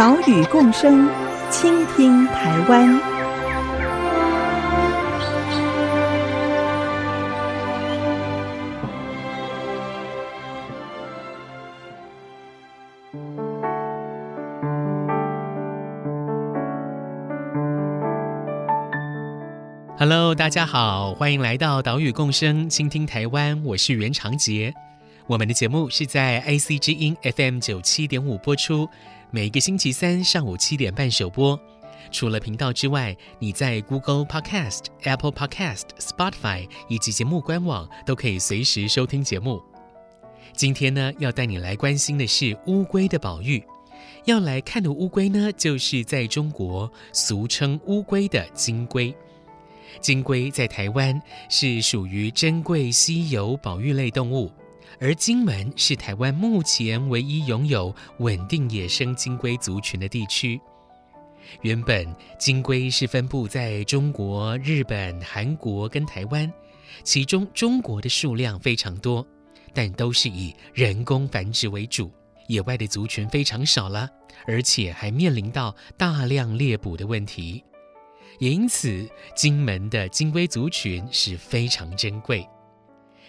岛屿共生，倾听台湾。Hello，大家好，欢迎来到岛屿共生，倾听台湾。我是袁长杰。我们的节目是在 IC 之音 FM 九七点五播出。每个星期三上午七点半首播。除了频道之外，你在 Google Podcast、Apple Podcast、Spotify 以及节目官网都可以随时收听节目。今天呢，要带你来关心的是乌龟的保育。要来看的乌龟呢，就是在中国俗称乌龟的金龟。金龟在台湾是属于珍贵稀有保育类动物。而金门是台湾目前唯一拥有稳定野生金龟族群的地区。原本金龟是分布在中国、日本、韩国跟台湾，其中中国的数量非常多，但都是以人工繁殖为主，野外的族群非常少了，而且还面临到大量猎捕的问题，也因此金门的金龟族群是非常珍贵。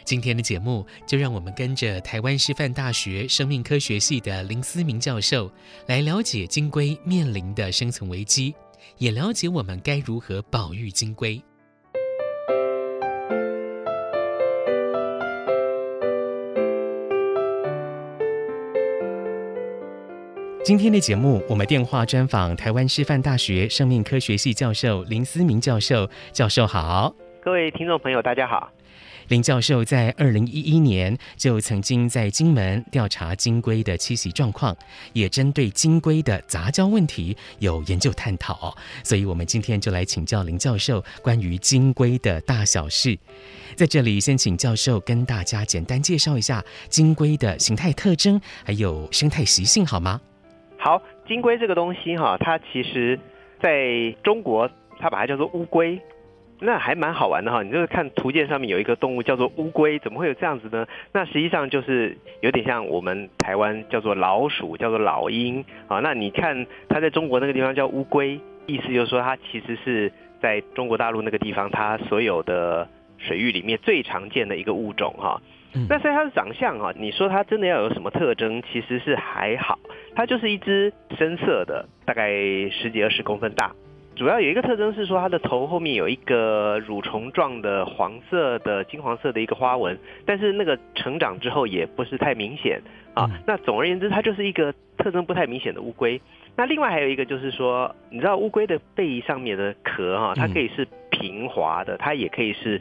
今天的节目，就让我们跟着台湾师范大学生命科学系的林思明教授，来了解金龟面临的生存危机，也了解我们该如何保育金龟。今天的节目，我们电话专访台湾师范大学生命科学系教授林思明教授。教授好，各位听众朋友，大家好。林教授在二零一一年就曾经在金门调查金龟的栖息状况，也针对金龟的杂交问题有研究探讨。所以，我们今天就来请教林教授关于金龟的大小事。在这里，先请教授跟大家简单介绍一下金龟的形态特征，还有生态习性，好吗？好，金龟这个东西哈，它其实在中国，它把它叫做乌龟。那还蛮好玩的哈，你就是看图鉴上面有一个动物叫做乌龟，怎么会有这样子呢？那实际上就是有点像我们台湾叫做老鼠，叫做老鹰啊。那你看它在中国那个地方叫乌龟，意思就是说它其实是在中国大陆那个地方，它所有的水域里面最常见的一个物种哈。那所以它的长相啊，你说它真的要有什么特征，其实是还好，它就是一只深色的，大概十几二十公分大。主要有一个特征是说，它的头后面有一个蠕虫状的黄色的金黄色的一个花纹，但是那个成长之后也不是太明显啊。那总而言之，它就是一个特征不太明显的乌龟。那另外还有一个就是说，你知道乌龟的背上面的壳哈，它可以是平滑的，它也可以是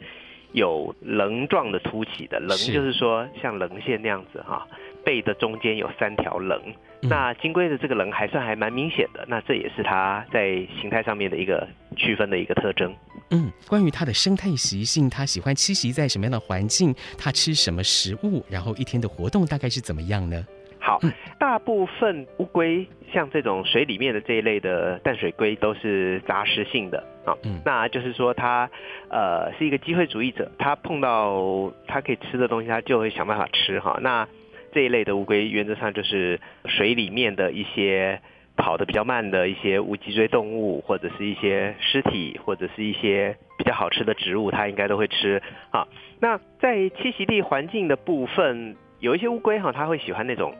有棱状的凸起的。棱就是说像棱线那样子哈，背的中间有三条棱。那金龟的这个棱还算还蛮明显的，那这也是它在形态上面的一个区分的一个特征。嗯，关于它的生态习性，它喜欢栖息在什么样的环境？它吃什么食物？然后一天的活动大概是怎么样呢？好，嗯、大部分乌龟像这种水里面的这一类的淡水龟都是杂食性的啊，嗯，那就是说它呃是一个机会主义者，它碰到它可以吃的东西，它就会想办法吃哈。那这一类的乌龟，原则上就是水里面的一些跑得比较慢的一些无脊椎动物，或者是一些尸体，或者是一些比较好吃的植物，它应该都会吃啊。那在栖息地环境的部分，有一些乌龟哈，它会喜欢那种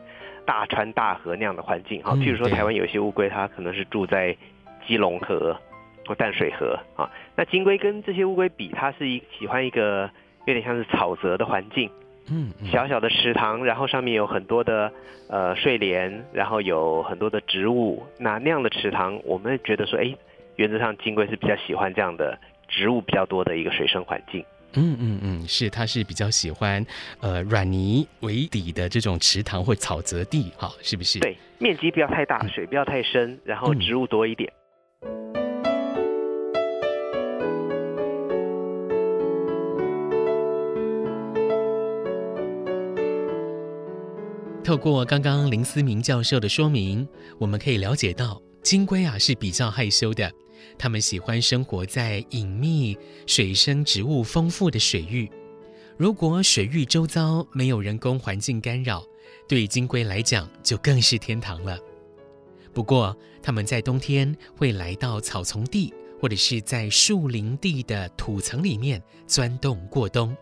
大川大河那样的环境哈。譬如说台湾有些乌龟，它可能是住在基隆河或淡水河啊。那金龟跟这些乌龟比，它是一喜欢一个有点像是草泽的环境。嗯，小小的池塘，然后上面有很多的呃睡莲，然后有很多的植物。那那样的池塘，我们觉得说，哎，原则上金龟是比较喜欢这样的植物比较多的一个水生环境。嗯嗯嗯，是，它是比较喜欢呃软泥为底的这种池塘或草泽地，哈，是不是？对，面积不要太大，水不要太深，然后植物多一点。透过刚刚林思明教授的说明，我们可以了解到，金龟啊是比较害羞的，它们喜欢生活在隐秘、水生植物丰富的水域。如果水域周遭没有人工环境干扰，对金龟来讲就更是天堂了。不过，它们在冬天会来到草丛地或者是在树林地的土层里面钻洞过冬。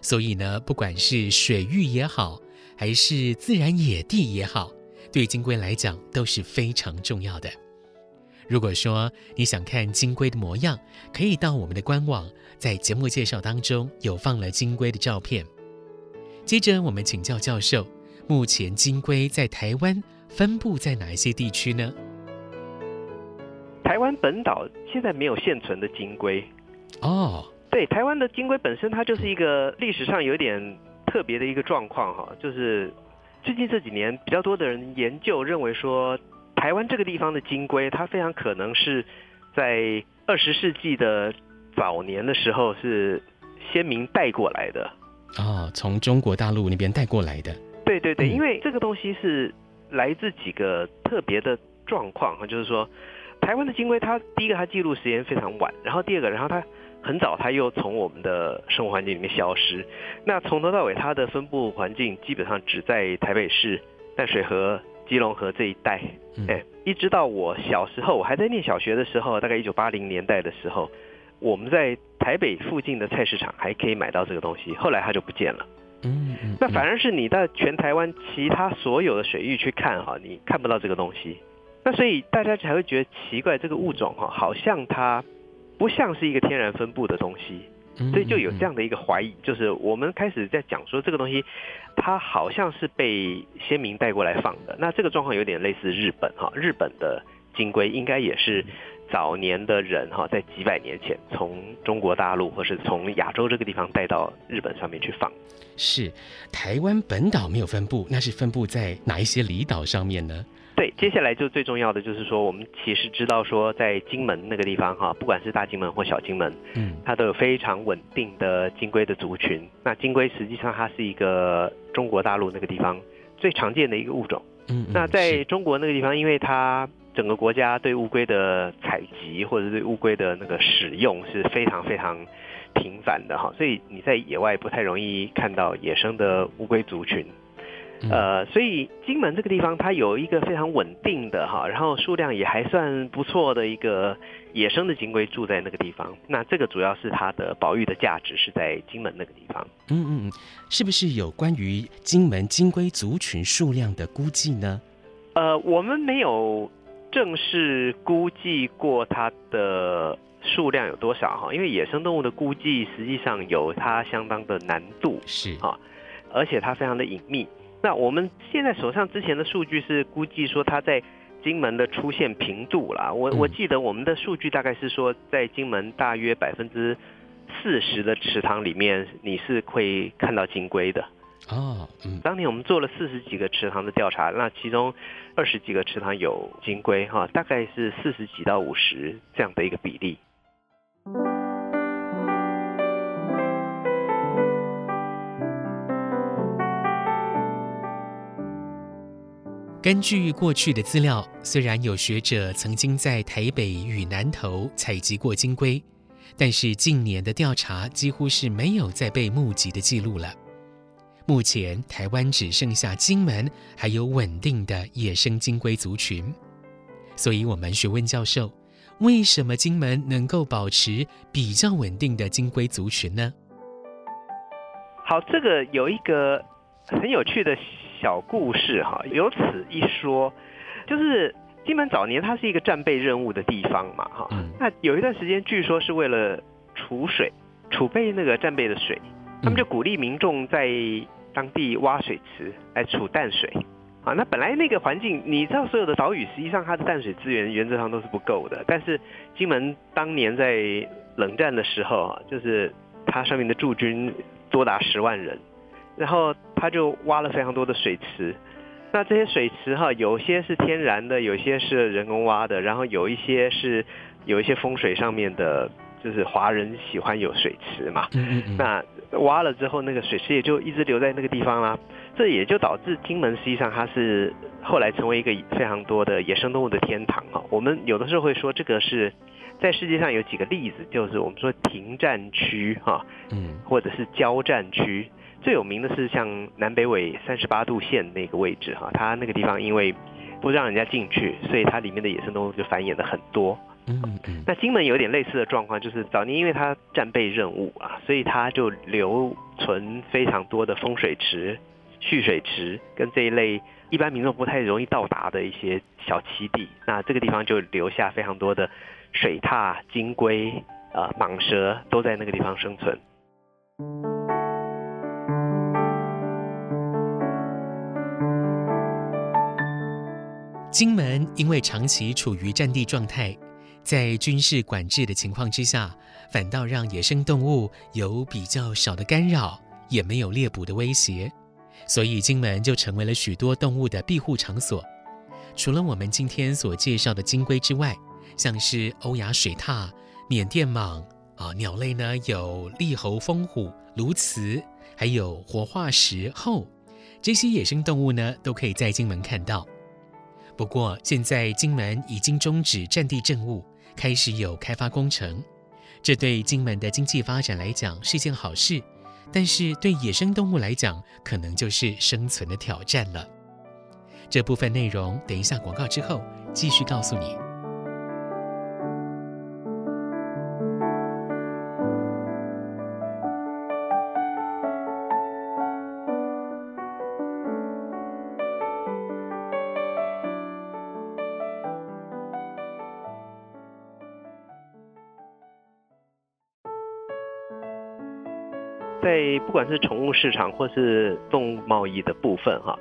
所以呢，不管是水域也好，还是自然野地也好，对金龟来讲都是非常重要的。如果说你想看金龟的模样，可以到我们的官网，在节目介绍当中有放了金龟的照片。接着，我们请教教授，目前金龟在台湾分布在哪一些地区呢？台湾本岛现在没有现存的金龟。哦，对，台湾的金龟本身它就是一个历史上有点。特别的一个状况哈，就是最近这几年比较多的人研究认为说，台湾这个地方的金龟，它非常可能是在二十世纪的早年的时候是先民带过来的啊，从中国大陆那边带过来的。对对对，因为这个东西是来自几个特别的状况哈，就是说，台湾的金龟，它第一个它记录时间非常晚，然后第二个，然后它。很早，它又从我们的生活环境里面消失。那从头到尾，它的分布环境基本上只在台北市淡水河、基隆河这一带。哎，一直到我小时候，我还在念小学的时候，大概一九八零年代的时候，我们在台北附近的菜市场还可以买到这个东西。后来它就不见了。嗯嗯。那反而是你到全台湾其他所有的水域去看哈，你看不到这个东西。那所以大家才会觉得奇怪，这个物种哈，好像它。不像是一个天然分布的东西，所以就有这样的一个怀疑，就是我们开始在讲说这个东西，它好像是被先民带过来放的。那这个状况有点类似日本哈，日本的金龟应该也是早年的人哈，在几百年前从中国大陆或是从亚洲这个地方带到日本上面去放。是台湾本岛没有分布，那是分布在哪一些离岛上面呢？对，接下来就最重要的就是说，我们其实知道说，在金门那个地方哈，不管是大金门或小金门，嗯，它都有非常稳定的金龟的族群。那金龟实际上它是一个中国大陆那个地方最常见的一个物种。嗯，那在中国那个地方，因为它整个国家对乌龟的采集或者对乌龟的那个使用是非常非常频繁的哈，所以你在野外不太容易看到野生的乌龟族群。呃，所以金门这个地方，它有一个非常稳定的哈，然后数量也还算不错的一个野生的金龟住在那个地方。那这个主要是它的保育的价值是在金门那个地方。嗯嗯嗯，是不是有关于金门金龟族群数量的估计呢？呃，我们没有正式估计过它的数量有多少哈，因为野生动物的估计实际上有它相当的难度，是啊，而且它非常的隐秘。那我们现在手上之前的数据是估计说它在金门的出现频度啦，我我记得我们的数据大概是说在金门大约百分之四十的池塘里面你是会看到金龟的啊。嗯，当年我们做了四十几个池塘的调查，那其中二十几个池塘有金龟哈，大概是四十几到五十这样的一个比例。根据过去的资料，虽然有学者曾经在台北与南投采集过金龟，但是近年的调查几乎是没有再被目击的记录了。目前台湾只剩下金门还有稳定的野生金龟族群，所以我们询问教授，为什么金门能够保持比较稳定的金龟族群呢？好，这个有一个很有趣的。小故事哈，由此一说，就是金门早年它是一个战备任务的地方嘛哈，那有一段时间据说是为了储水，储备那个战备的水，他们就鼓励民众在当地挖水池来储淡水啊。那本来那个环境，你知道所有的岛屿实际上它的淡水资源原则上都是不够的，但是金门当年在冷战的时候啊，就是它上面的驻军多达十万人，然后他就挖了非常多的水池。那这些水池哈，有些是天然的，有些是人工挖的，然后有一些是有一些风水上面的，就是华人喜欢有水池嘛。嗯嗯嗯。那挖了之后，那个水池也就一直留在那个地方啦。这也就导致金门实际上它是后来成为一个非常多的野生动物的天堂哈。我们有的时候会说，这个是在世界上有几个例子，就是我们说停战区哈，嗯，或者是交战区。最有名的是像南北纬三十八度线那个位置哈，它那个地方因为不让人家进去，所以它里面的野生动物就繁衍的很多。嗯嗯。那金门有点类似的状况，就是早年因为它战备任务啊，所以它就留存非常多的风水池。蓄水池跟这一类一般民众不太容易到达的一些小栖地，那这个地方就留下非常多的水獭、金龟、呃蟒蛇都在那个地方生存。金门因为长期处于战地状态，在军事管制的情况之下，反倒让野生动物有比较少的干扰，也没有猎捕的威胁。所以，金门就成为了许多动物的庇护场所。除了我们今天所介绍的金龟之外，像是欧亚水獭、缅甸蟒啊，鸟类呢有利喉蜂虎、鸬鹚，还有活化石鱟，这些野生动物呢都可以在金门看到。不过，现在金门已经终止战地政务，开始有开发工程，这对金门的经济发展来讲是件好事。但是对野生动物来讲，可能就是生存的挑战了。这部分内容，等一下广告之后继续告诉你。管是宠物市场或是动物贸易的部分，哈，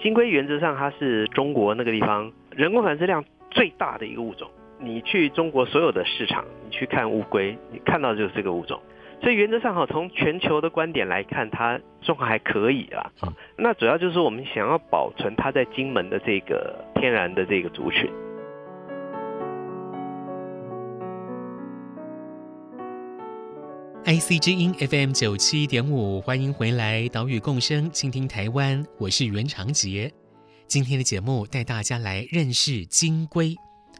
金龟原则上它是中国那个地方人工繁殖量最大的一个物种。你去中国所有的市场，你去看乌龟，你看到的就是这个物种。所以原则上哈，从全球的观点来看，它状况还可以啦。啊，那主要就是我们想要保存它在金门的这个天然的这个族群。IC 之音 FM 九七点五，欢迎回来，岛屿共生，倾听台湾，我是袁长杰。今天的节目带大家来认识金龟，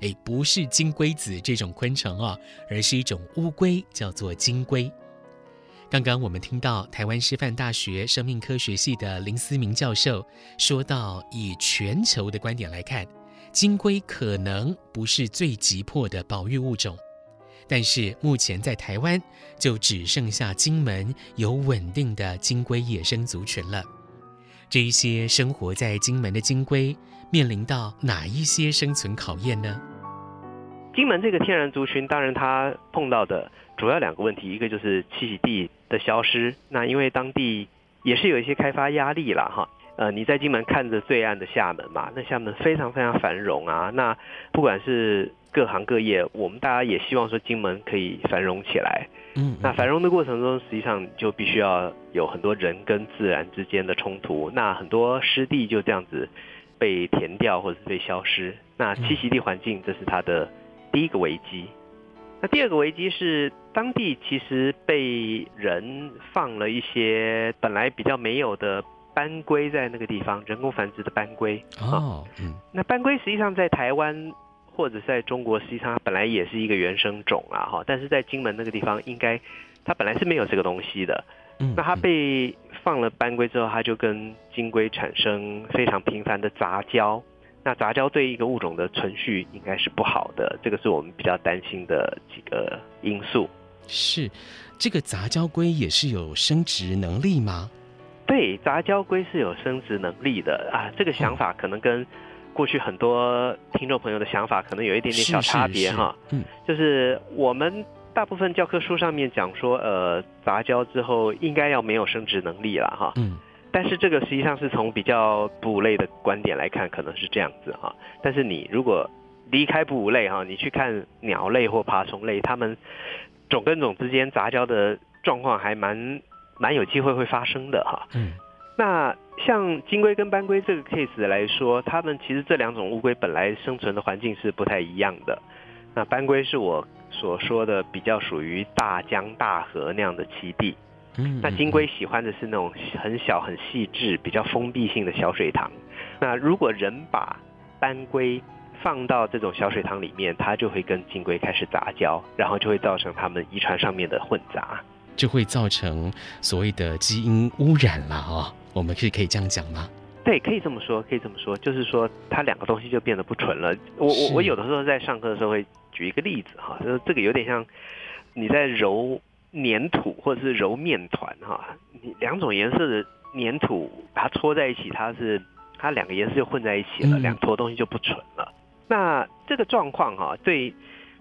哎，不是金龟子这种昆虫哦，而是一种乌龟，叫做金龟。刚刚我们听到台湾师范大学生命科学系的林思明教授说到，以全球的观点来看，金龟可能不是最急迫的保育物种。但是目前在台湾就只剩下金门有稳定的金龟野生族群了。这一些生活在金门的金龟面临到哪一些生存考验呢？金门这个天然族群，当然它碰到的主要两个问题，一个就是栖息地的消失。那因为当地也是有一些开发压力了哈。呃，你在金门看着对岸的厦门嘛，那厦门非常非常繁荣啊。那不管是各行各业，我们大家也希望说金门可以繁荣起来。嗯，那繁荣的过程中，实际上就必须要有很多人跟自然之间的冲突。那很多湿地就这样子被填掉或者是被消失。那栖息地环境，这是它的第一个危机。那第二个危机是当地其实被人放了一些本来比较没有的。斑龟在那个地方人工繁殖的斑龟哦，嗯，那斑龟实际上在台湾或者在中国，实际上它本来也是一个原生种啊，哈，但是在金门那个地方，应该它本来是没有这个东西的，嗯，那它被放了斑龟之后，它就跟金龟产生非常频繁的杂交，那杂交对一个物种的存续应该是不好的，这个是我们比较担心的几个因素。是，这个杂交龟也是有生殖能力吗？对，杂交龟是有生殖能力的啊，这个想法可能跟过去很多听众朋友的想法可能有一点点小差别哈。嗯，就是我们大部分教科书上面讲说，呃，杂交之后应该要没有生殖能力了哈。嗯，但是这个实际上是从比较哺乳类的观点来看，可能是这样子哈。但是你如果离开哺乳类哈，你去看鸟类或爬虫类，它们种跟种之间杂交的。状况还蛮蛮有机会会发生的哈。嗯，那像金龟跟斑龟这个 case 来说，它们其实这两种乌龟本来生存的环境是不太一样的。那斑龟是我所说的比较属于大江大河那样的栖地，嗯，那金龟喜欢的是那种很小很细致、比较封闭性的小水塘。那如果人把斑龟放到这种小水塘里面，它就会跟金龟开始杂交，然后就会造成它们遗传上面的混杂，就会造成所谓的基因污染了哦。我们是可以这样讲吗？对，可以这么说，可以这么说，就是说它两个东西就变得不纯了。我我我有的时候在上课的时候会举一个例子哈，就是这个有点像你在揉粘土或者是揉面团哈，你两种颜色的粘土把它搓在一起，它是它两个颜色就混在一起了，两坨东西就不纯了。那这个状况哈，对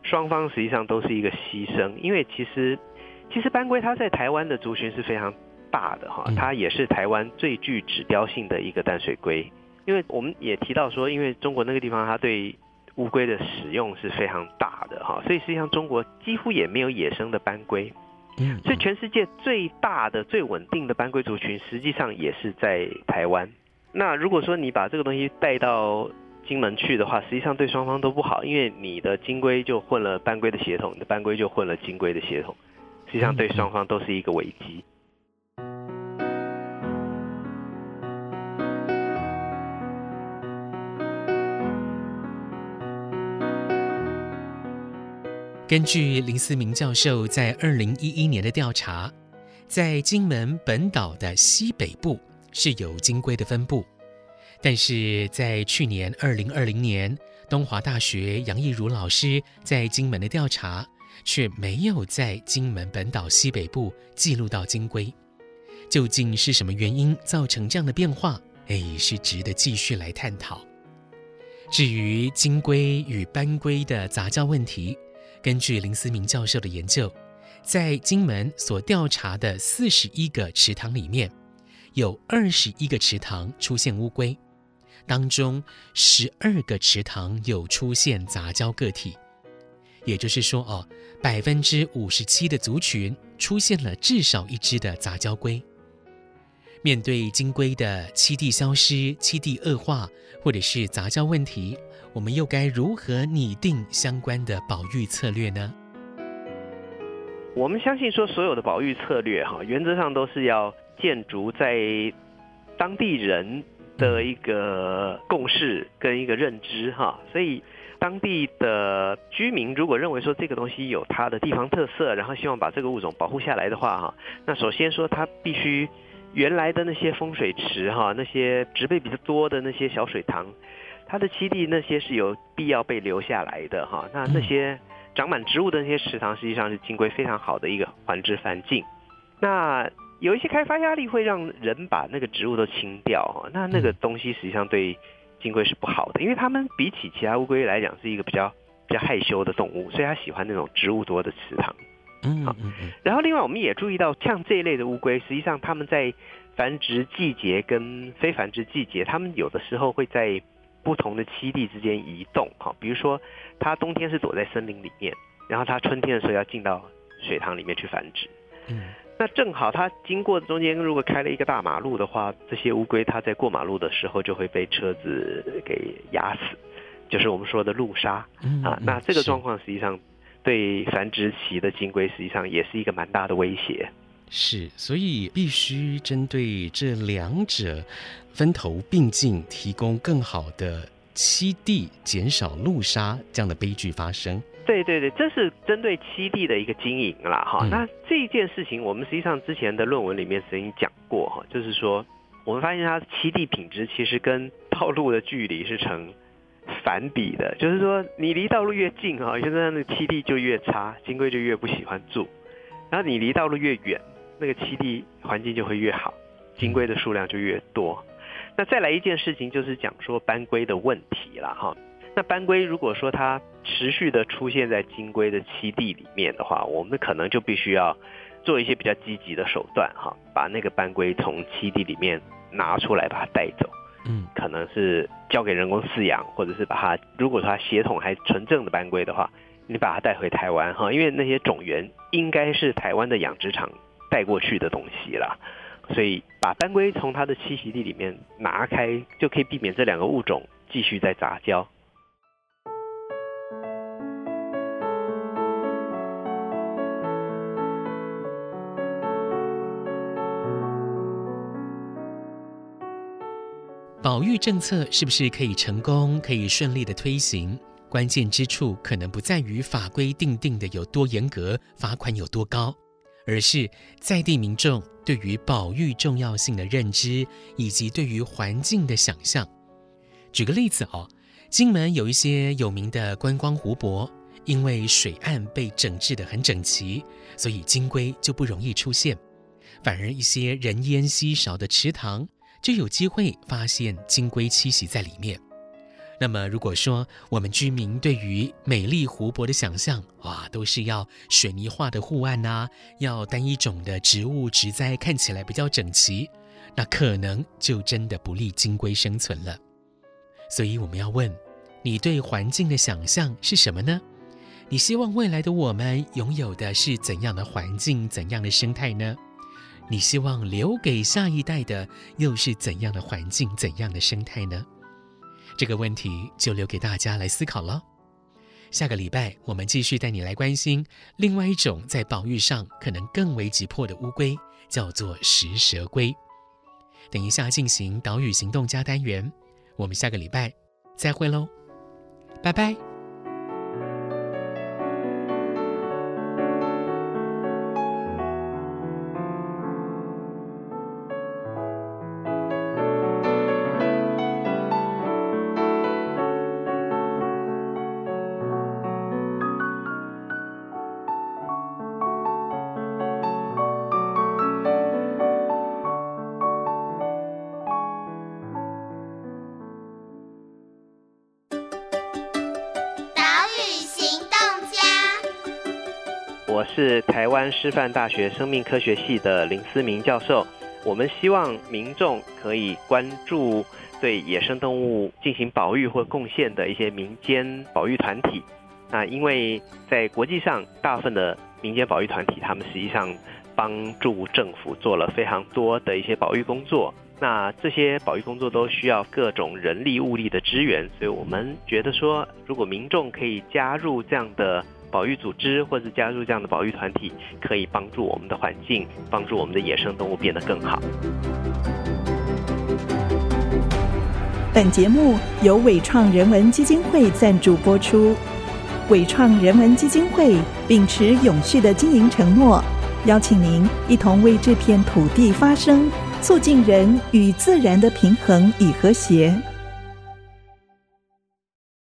双方实际上都是一个牺牲，因为其实其实班龟它在台湾的族群是非常大的哈，它也是台湾最具指标性的一个淡水龟。因为我们也提到说，因为中国那个地方它对乌龟的使用是非常大的哈，所以实际上中国几乎也没有野生的斑龟。嗯，所以全世界最大的、最稳定的斑龟族群，实际上也是在台湾。那如果说你把这个东西带到金门去的话，实际上对双方都不好，因为你的金龟就混了斑龟的血统，你的斑龟就混了金龟的血统，实际上对双方都是一个危机。根据林思明教授在二零一一年的调查，在金门本岛的西北部是有金龟的分布。但是在去年二零二零年，东华大学杨义儒老师在金门的调查，却没有在金门本岛西北部记录到金龟。究竟是什么原因造成这样的变化？哎，是值得继续来探讨。至于金龟与斑龟的杂交问题，根据林思明教授的研究，在金门所调查的四十一个池塘里面，有二十一个池塘出现乌龟。当中十二个池塘有出现杂交个体，也就是说，哦，百分之五十七的族群出现了至少一只的杂交龟。面对金龟的栖地消失、栖地恶化，或者是杂交问题，我们又该如何拟定相关的保育策略呢？我们相信说，所有的保育策略哈，原则上都是要建筑在当地人。的一个共识跟一个认知哈，所以当地的居民如果认为说这个东西有它的地方特色，然后希望把这个物种保护下来的话哈，那首先说它必须原来的那些风水池哈，那些植被比较多的那些小水塘，它的栖地那些是有必要被留下来的哈。那那些长满植物的那些池塘，实际上是金龟非常好的一个繁殖环境。那有一些开发压力会让人把那个植物都清掉，那那个东西实际上对金龟是不好的，因为它们比起其他乌龟来讲是一个比较比较害羞的动物，所以它喜欢那种植物多的池塘。嗯，好。然后另外我们也注意到，像这一类的乌龟，实际上它们在繁殖季节跟非繁殖季节，它们有的时候会在不同的栖地之间移动。哈，比如说它冬天是躲在森林里面，然后它春天的时候要进到水塘里面去繁殖。嗯。那正好，它经过中间如果开了一个大马路的话，这些乌龟它在过马路的时候就会被车子给压死，就是我们说的路杀啊。那这个状况实际上对繁殖期的金龟实际上也是一个蛮大的威胁。是，所以必须针对这两者分头并进，提供更好的栖地，减少路杀这样的悲剧发生。对对对，这是针对栖地的一个经营啦，哈、嗯。那这件事情，我们实际上之前的论文里面曾经讲过，哈，就是说，我们发现它栖地品质其实跟道路的距离是成反比的，就是说，你离道路越近，哈，现在那个栖地就越差，金龟就越不喜欢住；然后你离道路越远，那个栖地环境就会越好，金龟的数量就越多。那再来一件事情，就是讲说斑龟的问题了，哈。那斑龟如果说它持续的出现在金龟的栖地里面的话，我们可能就必须要做一些比较积极的手段哈，把那个斑龟从栖地里面拿出来，把它带走。嗯，可能是交给人工饲养，或者是把它，如果说它血统还纯正的斑龟的话，你把它带回台湾哈，因为那些种源应该是台湾的养殖场带过去的东西啦。所以把斑龟从它的栖息地里面拿开，就可以避免这两个物种继续在杂交。保育政策是不是可以成功、可以顺利的推行？关键之处可能不在于法规定定的有多严格、罚款有多高，而是在地民众对于保育重要性的认知，以及对于环境的想象。举个例子哦，金门有一些有名的观光湖泊，因为水岸被整治得很整齐，所以金龟就不容易出现，反而一些人烟稀少的池塘，就有机会发现金龟栖息在里面。那么，如果说我们居民对于美丽湖泊的想象，哇，都是要水泥化的护岸呐，要单一种的植物植栽看起来比较整齐，那可能就真的不利金龟生存了。所以，我们要问：你对环境的想象是什么呢？你希望未来的我们拥有的是怎样的环境、怎样的生态呢？你希望留给下一代的又是怎样的环境、怎样的生态呢？这个问题就留给大家来思考了。下个礼拜我们继续带你来关心另外一种在保育上可能更为急迫的乌龟，叫做食蛇龟。等一下进行岛屿行动家单元，我们下个礼拜再会喽，拜拜。是台湾师范大学生命科学系的林思明教授。我们希望民众可以关注对野生动物进行保育或贡献的一些民间保育团体。那因为在国际上，大部分的民间保育团体，他们实际上帮助政府做了非常多的一些保育工作。那这些保育工作都需要各种人力物力的支援，所以我们觉得说，如果民众可以加入这样的。保育组织或者加入这样的保育团体，可以帮助我们的环境，帮助我们的野生动物变得更好。本节目由伟创人文基金会赞助播出。伟创人文基金会秉持永续的经营承诺，邀请您一同为这片土地发声，促进人与自然的平衡与和谐。